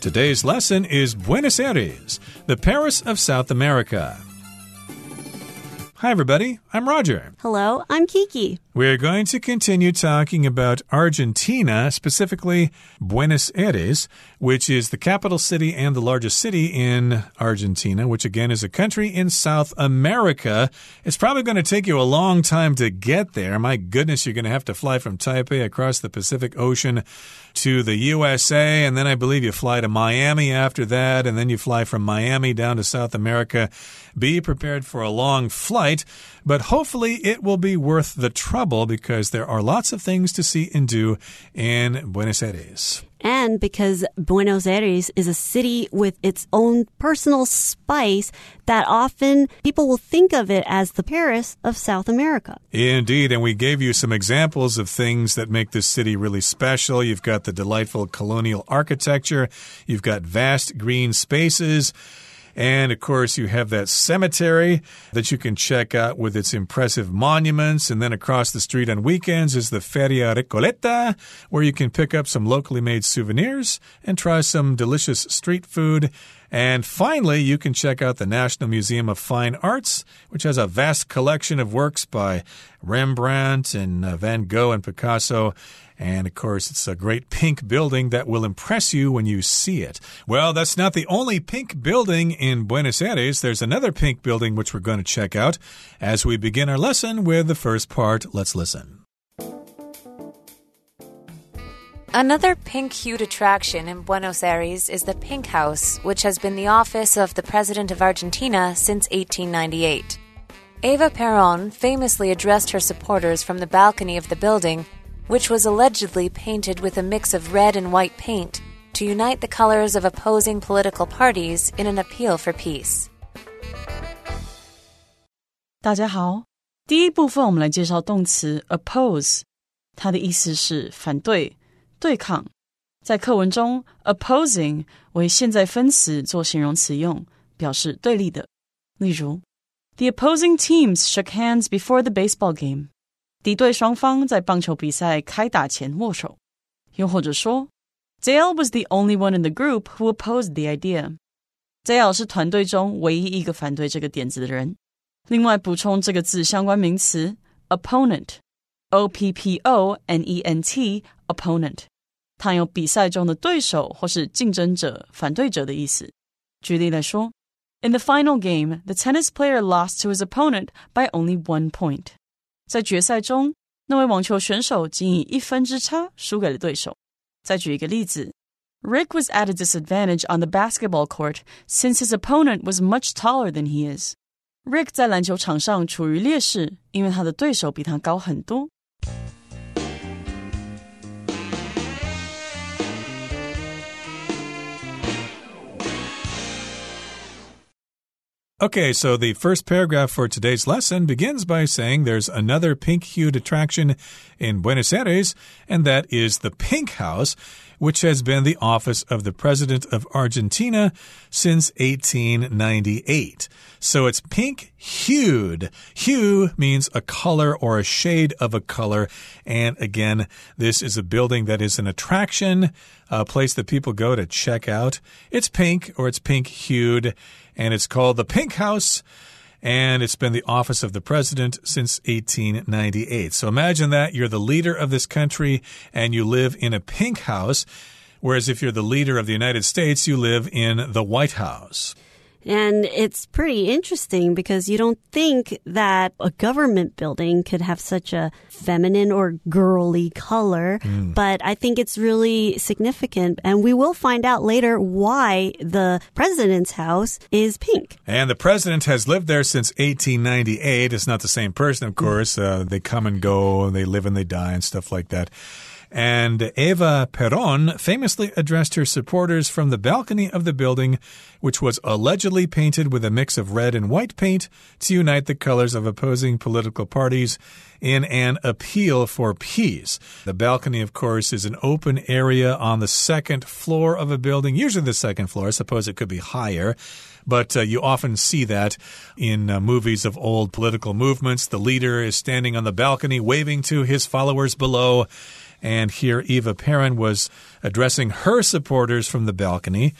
Today's lesson is Buenos Aires, the Paris of South America. Hi, everybody. I'm Roger. Hello, I'm Kiki. We're going to continue talking about Argentina, specifically Buenos Aires, which is the capital city and the largest city in Argentina, which again is a country in South America. It's probably going to take you a long time to get there. My goodness, you're going to have to fly from Taipei across the Pacific Ocean to the USA, and then I believe you fly to Miami after that, and then you fly from Miami down to South America. Be prepared for a long flight, but hopefully it will be worth the trouble because there are lots of things to see and do in Buenos Aires. And because Buenos Aires is a city with its own personal spice, that often people will think of it as the Paris of South America. Indeed. And we gave you some examples of things that make this city really special. You've got the delightful colonial architecture, you've got vast green spaces. And of course, you have that cemetery that you can check out with its impressive monuments. And then across the street on weekends is the Feria Recoleta, where you can pick up some locally made souvenirs and try some delicious street food. And finally, you can check out the National Museum of Fine Arts, which has a vast collection of works by Rembrandt and uh, Van Gogh and Picasso. And of course, it's a great pink building that will impress you when you see it. Well, that's not the only pink building in Buenos Aires. There's another pink building which we're going to check out as we begin our lesson with the first part. Let's listen. Another pink hued attraction in Buenos Aires is the Pink House, which has been the office of the President of Argentina since 1898. Eva Peron famously addressed her supporters from the balcony of the building which was allegedly painted with a mix of red and white paint to unite the colors of opposing political parties in an appeal for peace. 大家好，第一部分我们来介绍动词 oppose，它的意思是反对、对抗。在课文中，opposing 为现在分词做形容词用，表示对立的。例如，The opposing teams shook hands before the baseball game. 敌对双方在棒球比赛开打前握手，又或者说，Dale was the only one in the group who opposed the idea。Dale 是团队中唯一一个反对这个点子的人。另外补充这个字相关名词 opponent，o p p o n e n t，opponent，它有比赛中的对手或是竞争者、反对者的意思。举例来说，In the final game, the tennis player lost to his opponent by only one point。 在决赛中，那位网球选手仅以一分之差输给了对手。再举一个例子，Rick was at a disadvantage on the basketball court since his opponent was much taller than he is. Rick 在篮球场上处于劣势，因为他的对手比他高很多。 Okay, so the first paragraph for today's lesson begins by saying there's another pink hued attraction in Buenos Aires, and that is the Pink House, which has been the office of the President of Argentina since 1898. So it's pink hued. Hue means a color or a shade of a color. And again, this is a building that is an attraction, a place that people go to check out. It's pink or it's pink hued and it's called the Pink House and it's been the office of the president since 1898. So imagine that you're the leader of this country and you live in a pink house, whereas if you're the leader of the United States, you live in the White House. And it's pretty interesting because you don't think that a government building could have such a feminine or girly color. Mm. But I think it's really significant. And we will find out later why the president's house is pink. And the president has lived there since 1898. It's not the same person, of course. Uh, they come and go, they live and they die and stuff like that. And Eva Peron famously addressed her supporters from the balcony of the building, which was allegedly painted with a mix of red and white paint to unite the colors of opposing political parties in an appeal for peace. The balcony, of course, is an open area on the second floor of a building, usually the second floor. I suppose it could be higher but uh, you often see that in uh, movies of old political movements. The leader is standing on the balcony waving to his followers below. And here, Eva Peron was addressing her supporters from the balcony.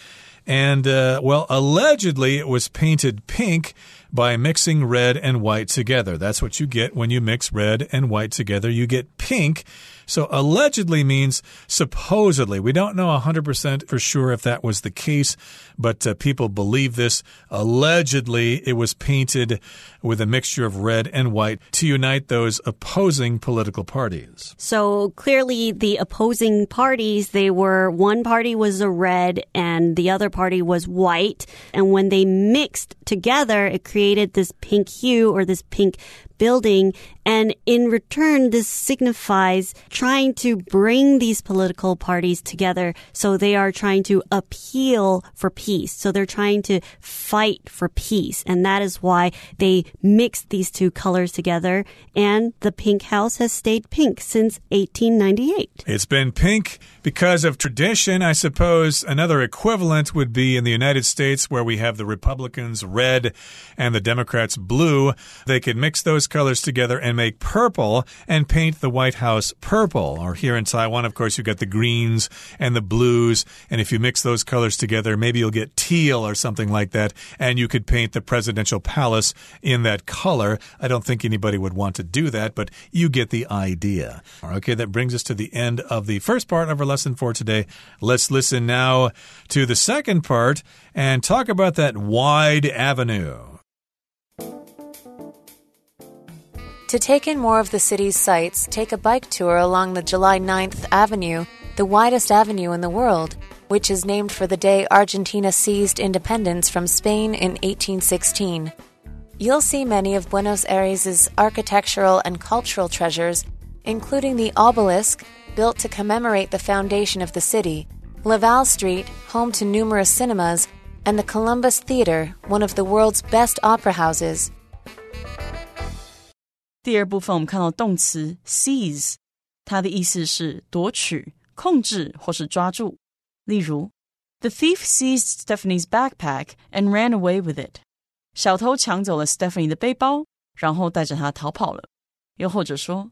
And, uh, well, allegedly it was painted pink by mixing red and white together. That's what you get when you mix red and white together. You get pink. So allegedly means supposedly. We don't know 100% for sure if that was the case, but uh, people believe this. Allegedly, it was painted with a mixture of red and white to unite those opposing political parties. So clearly, the opposing parties, they were one party was a red and the other party was white. And when they mixed together, it created this pink hue or this pink building. And in return, this signifies trying to bring these political parties together. So they are trying to appeal for peace. So they're trying to fight for peace. And that is why they mixed these two colors together. And the pink house has stayed pink since 1898. It's been pink because of tradition. I suppose another equivalent would be in the United States where we have the Republicans red and the Democrats blue. They could mix those colors together and make purple and paint the White House purple. Or here in Taiwan, of course, you've got the greens and the blues. And if you mix those colors together, maybe you'll get teal or something like that. And you could paint the presidential palace in that color. I don't think anybody would want to do that, but you get the idea. Okay, that brings us to the end of the first part of our lesson for today. Let's listen now to the second part and talk about that wide avenue. To take in more of the city's sights, take a bike tour along the July 9th Avenue, the widest avenue in the world, which is named for the day Argentina seized independence from Spain in 1816. You'll see many of Buenos Aires' architectural and cultural treasures, including the obelisk, built to commemorate the foundation of the city, Laval Street, home to numerous cinemas, and the Columbus Theater, one of the world's best opera houses. 第二部分我们看到动词 seize，它的意思是夺取、控制或是抓住。例如，The thief seized Stephanie's backpack and ran away with it。小偷抢走了 Stephanie 的背包，然后带着它逃跑了。又或者说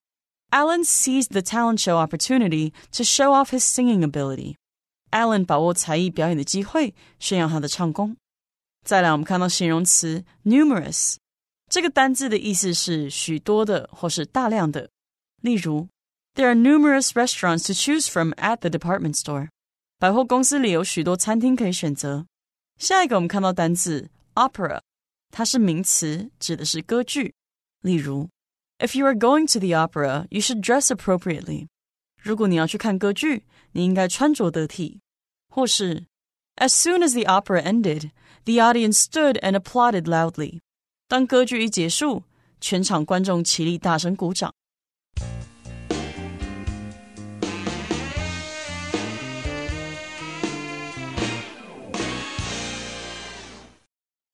，Alan seized the talent show opportunity to show off his singing ability。Alan 把握才艺表演的机会，炫耀他的唱功。再来，我们看到形容词 numerous，这个单字的意思是许多的或是大量的。例如，There are numerous restaurants to choose from at the department store。百货公司里有许多餐厅可以选择。下一个我们看到单字 opera，它是名词，指的是歌剧。例如，If you are going to the opera, you should dress appropriately。如果你要去看歌剧，你应该穿着得体。或是，As soon as the opera ended, the audience stood and applauded loudly。 当歌剧一结束，全场观众起立，大声鼓掌。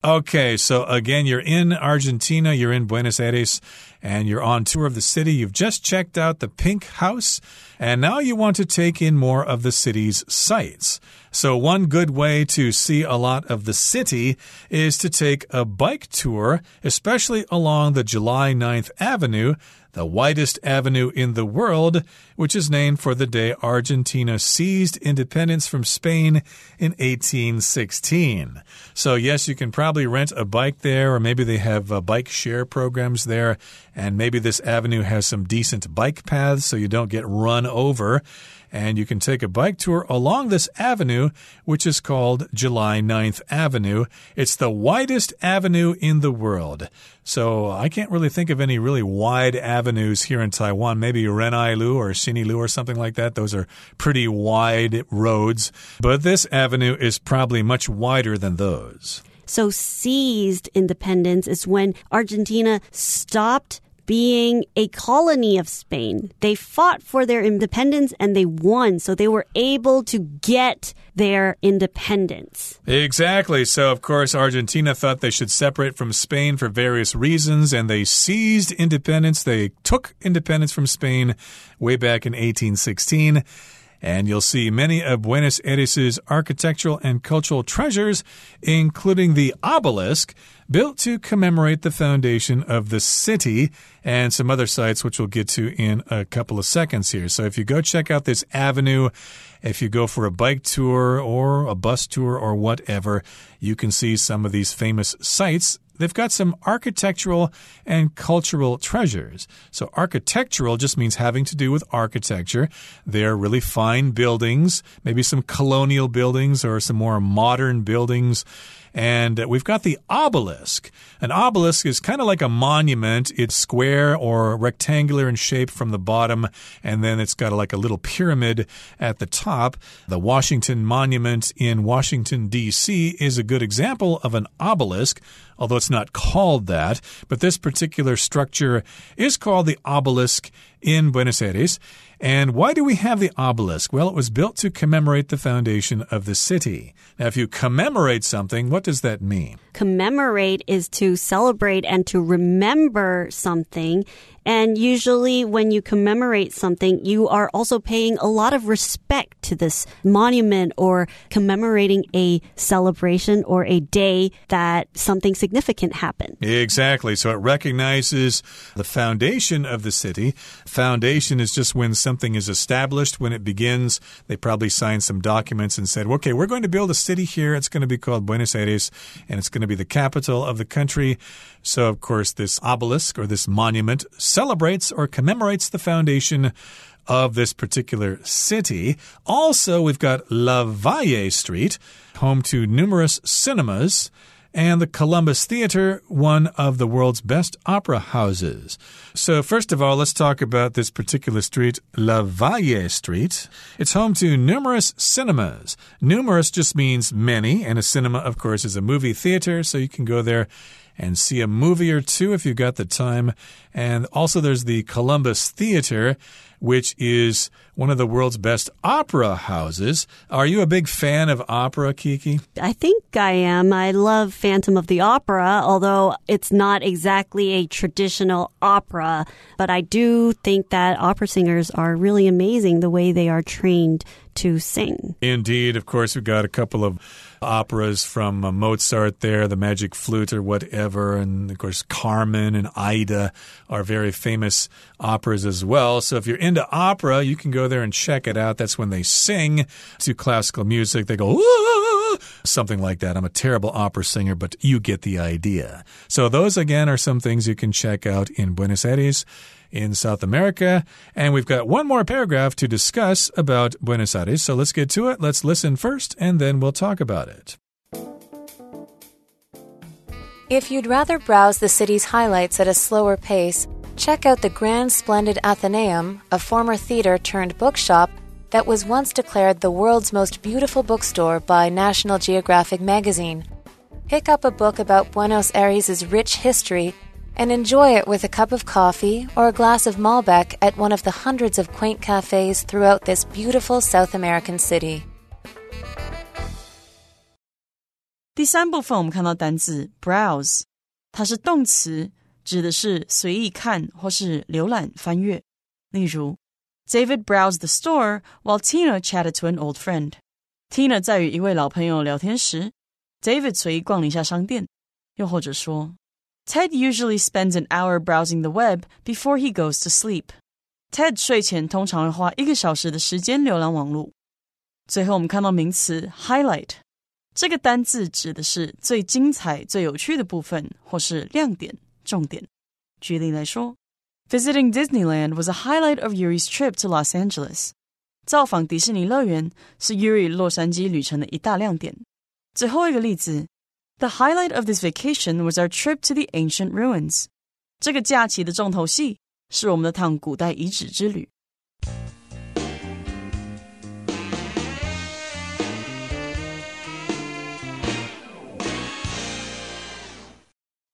Okay, so again, you're in Argentina, you're in Buenos Aires, and you're on tour of the city. You've just checked out the Pink House, and now you want to take in more of the city's sights. So, one good way to see a lot of the city is to take a bike tour, especially along the July 9th Avenue the widest avenue in the world, which is named for the day Argentina seized independence from Spain in 1816. So, yes, you can probably rent a bike there, or maybe they have uh, bike share programs there, and maybe this avenue has some decent bike paths so you don't get run over and you can take a bike tour along this avenue, which is called July 9th Avenue. It's the widest avenue in the world. So I can't really think of any really wide avenues here in Taiwan. Maybe Renai-Lu or Xinyi-Lu or something like that. Those are pretty wide roads. But this avenue is probably much wider than those. So seized independence is when Argentina stopped being a colony of Spain. They fought for their independence and they won. So they were able to get their independence. Exactly. So, of course, Argentina thought they should separate from Spain for various reasons and they seized independence. They took independence from Spain way back in 1816. And you'll see many of Buenos Aires' architectural and cultural treasures, including the obelisk built to commemorate the foundation of the city and some other sites, which we'll get to in a couple of seconds here. So if you go check out this avenue, if you go for a bike tour or a bus tour or whatever, you can see some of these famous sites they've got some architectural and cultural treasures. So, architectural just means having to do with architecture. They're really fine buildings, maybe some colonial buildings or some more modern buildings. And uh, we've got the obelisk. An obelisk is kind of like a monument. It's square or rectangular in shape from the bottom, and then it's got like a little pyramid at the top. The Washington Monument in Washington, D.C. is a good example of an obelisk although it's not called that. But this particular structure is called the obelisk in Buenos Aires. And why do we have the obelisk? Well, it was built to commemorate the foundation of the city. Now, if you commemorate something, what does that mean? Commemorate is to celebrate and to remember something. And usually, when you commemorate something, you are also paying a lot of respect to this monument or commemorating a celebration or a day that something significant happened. Exactly. So it recognizes the foundation of the city. Foundation is just when something is established, when it begins. They probably signed some documents and said, okay, we're going to build a city here. It's going to be called Buenos Aires, and it's going to be the capital of the country. So, of course, this obelisk or this monument celebrates or commemorates the foundation of this particular city. Also, we've got Lavalle Street, home to numerous cinemas and the Columbus Theater, one of the world's best opera houses. So, first of all, let's talk about this particular street, Lavalle Street. It's home to numerous cinemas. Numerous just means many, and a cinema, of course, is a movie theater, so you can go there and see a movie or two if you've got the time. And also, there's the Columbus Theater, which is one of the world's best opera houses. Are you a big fan of opera, Kiki? I think I am. I love Phantom of the Opera, although it's not exactly a traditional opera. But I do think that opera singers are really amazing the way they are trained to sing. Indeed. Of course, we've got a couple of operas from uh, Mozart there, the Magic Flute or whatever. And of course, Carmen and Aida are very famous operas as well. So if you're into opera, you can go there and check it out. That's when they sing to classical music. They go, something like that. I'm a terrible opera singer, but you get the idea. So those again are some things you can check out in Buenos Aires in South America. And we've got one more paragraph to discuss about Buenos Aires. So let's get to it. Let's listen first, and then we'll talk about it. If you'd rather browse the city's highlights at a slower pace, check out the Grand Splendid Athenaeum, a former theater turned bookshop that was once declared the world's most beautiful bookstore by National Geographic magazine. Pick up a book about Buenos Aires' rich history and enjoy it with a cup of coffee or a glass of Malbec at one of the hundreds of quaint cafes throughout this beautiful South American city. 第三部分我们看到单字 browse，它是动词，指的是随意看或是浏览、翻阅。例如，David browsed the store while Tina chatted to an old friend. Tina 在与一位老朋友聊天时，David 随意逛了一下商店。又或者说 Ted usually spends an hour browsing the web before he goes to sleep. Ted 睡前通常会花一个小时的时间浏览网络。最后，我们看到名词 highlight，这个单字指的是最精彩、最有趣的部分，或是亮点、重点。举例来说，Visiting Disneyland was a highlight of Yuri's trip to Los Angeles。造访迪士尼乐园是 Yuri 洛杉矶旅程的一大亮点。最后一个例子 the highlight of this vacation was our trip to the ancient ruins. 这个假期的重头戏是我们的趟古代遗址之旅。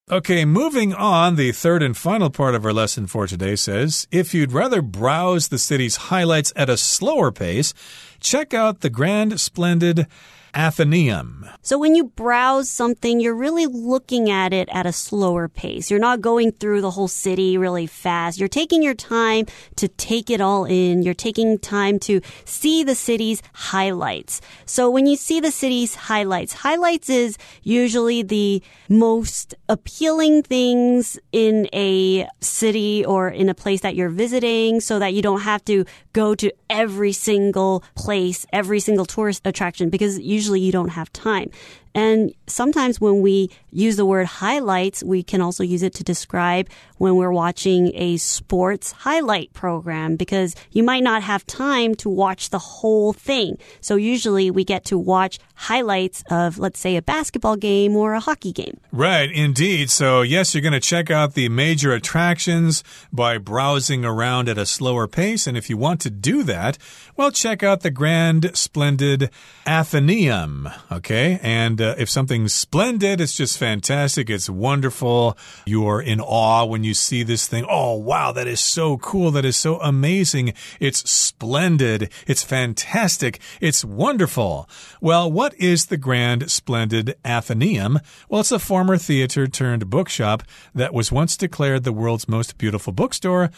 Okay, moving on, the third and final part of our lesson for today says if you'd rather browse the city's highlights at a slower pace, check out the grand, splendid Athenaeum. So when you browse something, you're really looking at it at a slower pace. You're not going through the whole city really fast. You're taking your time to take it all in. You're taking time to see the city's highlights. So when you see the city's highlights, highlights is usually the most appealing things in a city or in a place that you're visiting so that you don't have to go to every single place, every single tourist attraction because usually you don't have time. And sometimes when we use the word highlights, we can also use it to describe when we're watching a sports highlight program because you might not have time to watch the whole thing. So usually we get to watch highlights of, let's say, a basketball game or a hockey game. Right, indeed. So, yes, you're going to check out the major attractions by browsing around at a slower pace. And if you want to do that, well, check out the grand, splendid Athenaeum. Okay. And uh, if something's splendid, it's just fantastic. It's wonderful. You're in awe when you see this thing. Oh, wow, that is so cool. That is so amazing. It's splendid. It's fantastic. It's wonderful. Well, what is the grand, splendid Athenaeum? Well, it's a former theater turned bookshop that was once declared the world's most beautiful bookstore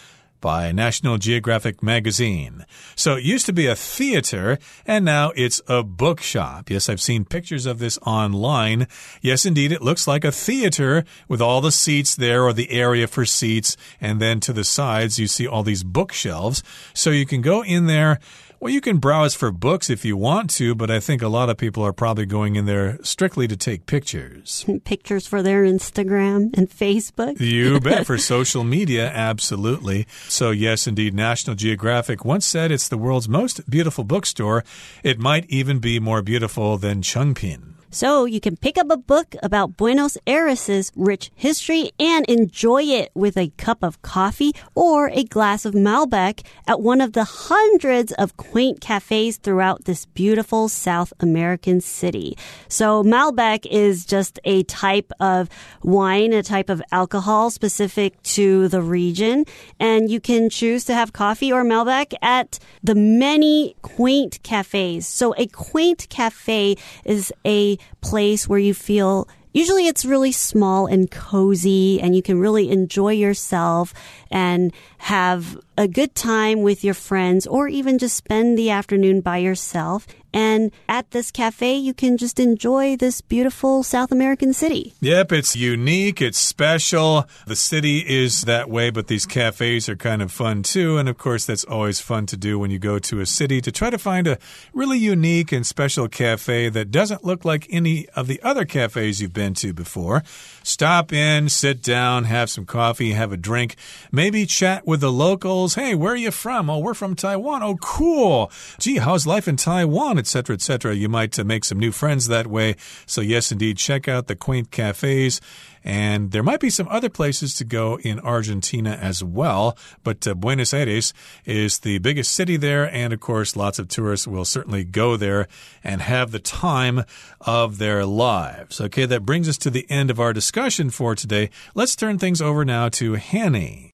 by National Geographic magazine. So it used to be a theater, and now it's a bookshop. Yes, I've seen pictures of this online. Yes, indeed, it looks like a theater with all the seats there or the area for seats, and then to the sides you see all these bookshelves. So you can go in there well, you can browse for books if you want to, but I think a lot of people are probably going in there strictly to take pictures. Pictures for their Instagram and Facebook. you bet. For social media, absolutely. So, yes, indeed, National Geographic once said it's the world's most beautiful bookstore. It might even be more beautiful than Chengpin. So you can pick up a book about Buenos Aires' rich history and enjoy it with a cup of coffee or a glass of Malbec at one of the hundreds of quaint cafes throughout this beautiful South American city. So Malbec is just a type of wine, a type of alcohol specific to the region. And you can choose to have coffee or Malbec at the many quaint cafes. So a quaint cafe is a place where you feel usually it's really small and cozy and you can really enjoy yourself and have a good time with your friends or even just spend the afternoon by yourself. And at this cafe, you can just enjoy this beautiful South American city. Yep, it's unique, it's special. The city is that way, but these cafes are kind of fun too. And of course, that's always fun to do when you go to a city to try to find a really unique and special cafe that doesn't look like any of the other cafes you've been to before. Stop in, sit down, have some coffee, have a drink, maybe chat with the locals. Hey, where are you from? Oh, we're from Taiwan. Oh, cool. Gee, how's life in Taiwan? Etc., etc. You might uh, make some new friends that way. So, yes, indeed, check out the quaint cafes. And there might be some other places to go in Argentina as well. But uh, Buenos Aires is the biggest city there. And of course, lots of tourists will certainly go there and have the time of their lives. Okay, that brings us to the end of our discussion for today. Let's turn things over now to Hanny.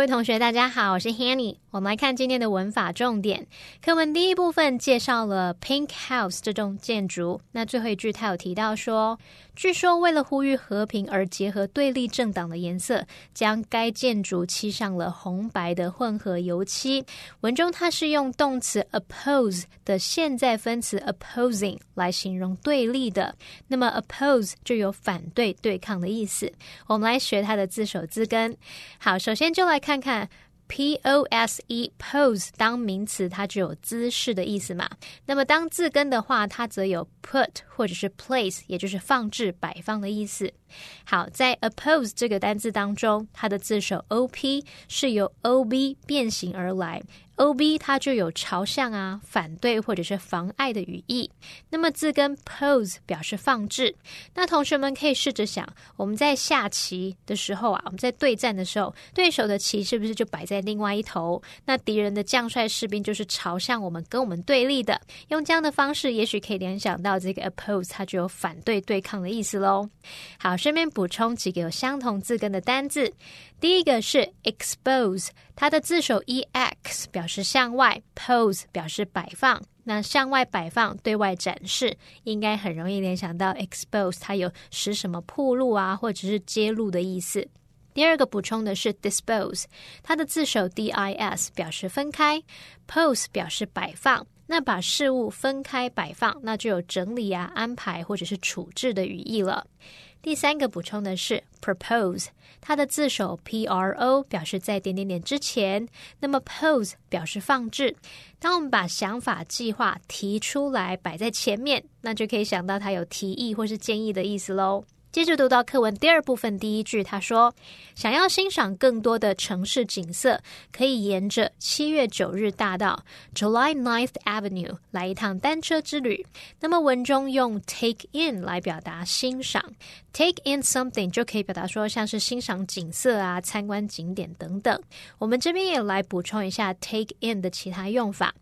各位同学，大家好，我是 Hanny。我们来看今天的文法重点。课文第一部分介绍了 Pink House 这栋建筑。那最后一句，他有提到说。据说，为了呼吁和平而结合对立政党的颜色，将该建筑漆上了红白的混合油漆。文中它是用动词 oppose 的现在分词 opposing 来形容对立的。那么 oppose 就有反对、对抗的意思。我们来学它的字首字根。好，首先就来看看。Pose pose 当名词，它就有姿势的意思嘛。那么当字根的话，它则有 put 或者是 place，也就是放置、摆放的意思。好，在 oppose 这个单字当中，它的字首 op 是由 ob 变形而来。Ob 它就有朝向啊、反对或者是妨碍的语义。那么字根 pose 表示放置。那同学们可以试着想，我们在下棋的时候啊，我们在对战的时候，对手的棋是不是就摆在另外一头？那敌人的将帅士兵就是朝向我们跟我们对立的。用这样的方式，也许可以联想到这个 oppose，它就有反对、对抗的意思喽。好，顺便补充几个有相同字根的单字。第一个是 expose，它的字首 e x 表是向外，pose 表示摆放。那向外摆放、对外展示，应该很容易联想到 expose，它有使什么铺路啊，或者是揭露的意思。第二个补充的是 dispose，它的字首 d i s 表示分开，pose 表示摆放。那把事物分开摆放，那就有整理啊、安排或者是处置的语义了。第三个补充的是 propose，它的字首 p r o 表示在点点点之前，那么 pose 表示放置。当我们把想法、计划提出来摆在前面，那就可以想到它有提议或是建议的意思喽。接着读到课文第二部分第一句，他说：“想要欣赏更多的城市景色，可以沿着七月九日大道 （July Ninth Avenue） 来一趟单车之旅。”那么文中用 “take in” 来表达欣赏，“take in something” 就可以表达说像是欣赏景色啊、参观景点等等。我们这边也来补充一下 “take in” 的其他用法。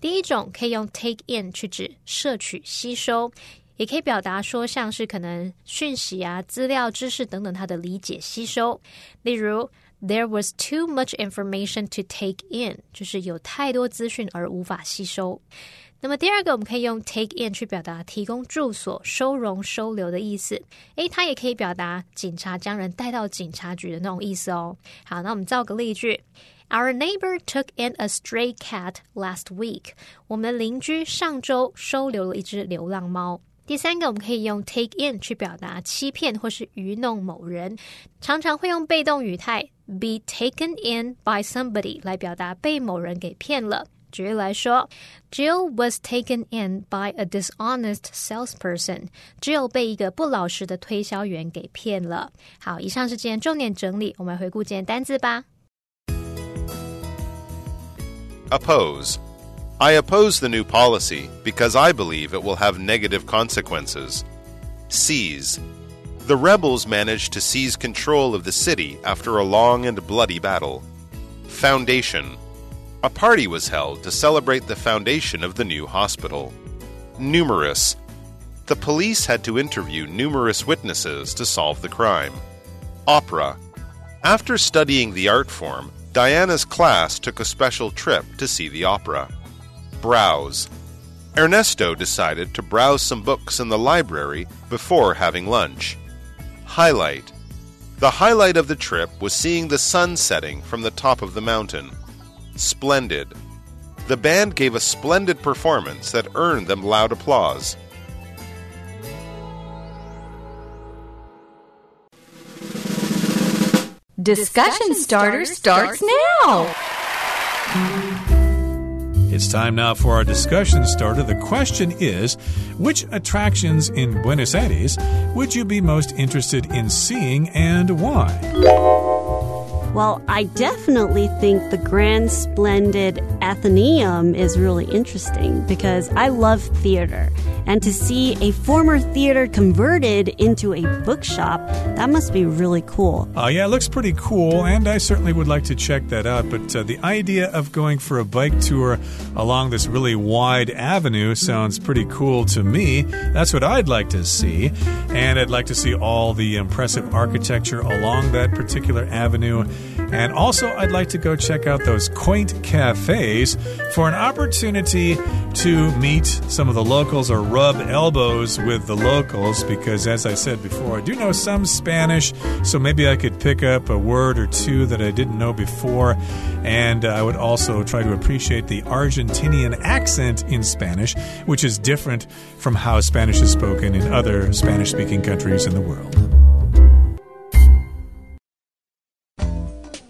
第一种可以用 “take in” 去指摄取、吸收。也可以表达说，像是可能讯息啊、资料、知识等等，它的理解吸收。例如，There was too much information to take in，就是有太多资讯而无法吸收。那么第二个，我们可以用 take in 去表达提供住所、收容、收留的意思。诶，它也可以表达警察将人带到警察局的那种意思哦。好，那我们造个例句：Our neighbor took in a stray cat last week。我们的邻居上周收留了一只流浪猫。第三个，我们可以用 take in 去表达欺骗或是愚弄某人，常常会用被动语态 be taken in by somebody 来表达被某人给骗了。举例来说，Jill was taken in by a dishonest salesperson。Jill 被一个不老实的推销员给骗了。好，以上是今天重点整理，我们回顾今天单字吧。Oppose. I oppose the new policy because I believe it will have negative consequences. Seize. The rebels managed to seize control of the city after a long and bloody battle. Foundation. A party was held to celebrate the foundation of the new hospital. Numerous. The police had to interview numerous witnesses to solve the crime. Opera. After studying the art form, Diana's class took a special trip to see the opera. Browse. Ernesto decided to browse some books in the library before having lunch. Highlight. The highlight of the trip was seeing the sun setting from the top of the mountain. Splendid. The band gave a splendid performance that earned them loud applause. Discussion starter starts now. It's time now for our discussion starter. The question is Which attractions in Buenos Aires would you be most interested in seeing and why? Well, I definitely think the Grand Splendid Athenaeum is really interesting because I love theater. And to see a former theater converted into a bookshop, that must be really cool. Uh, yeah, it looks pretty cool, and I certainly would like to check that out. But uh, the idea of going for a bike tour along this really wide avenue sounds pretty cool to me. That's what I'd like to see. And I'd like to see all the impressive architecture along that particular avenue. And also, I'd like to go check out those quaint cafes for an opportunity to meet some of the locals or rub elbows with the locals because, as I said before, I do know some Spanish, so maybe I could pick up a word or two that I didn't know before. And I would also try to appreciate the Argentinian accent in Spanish, which is different from how Spanish is spoken in other Spanish speaking countries in the world.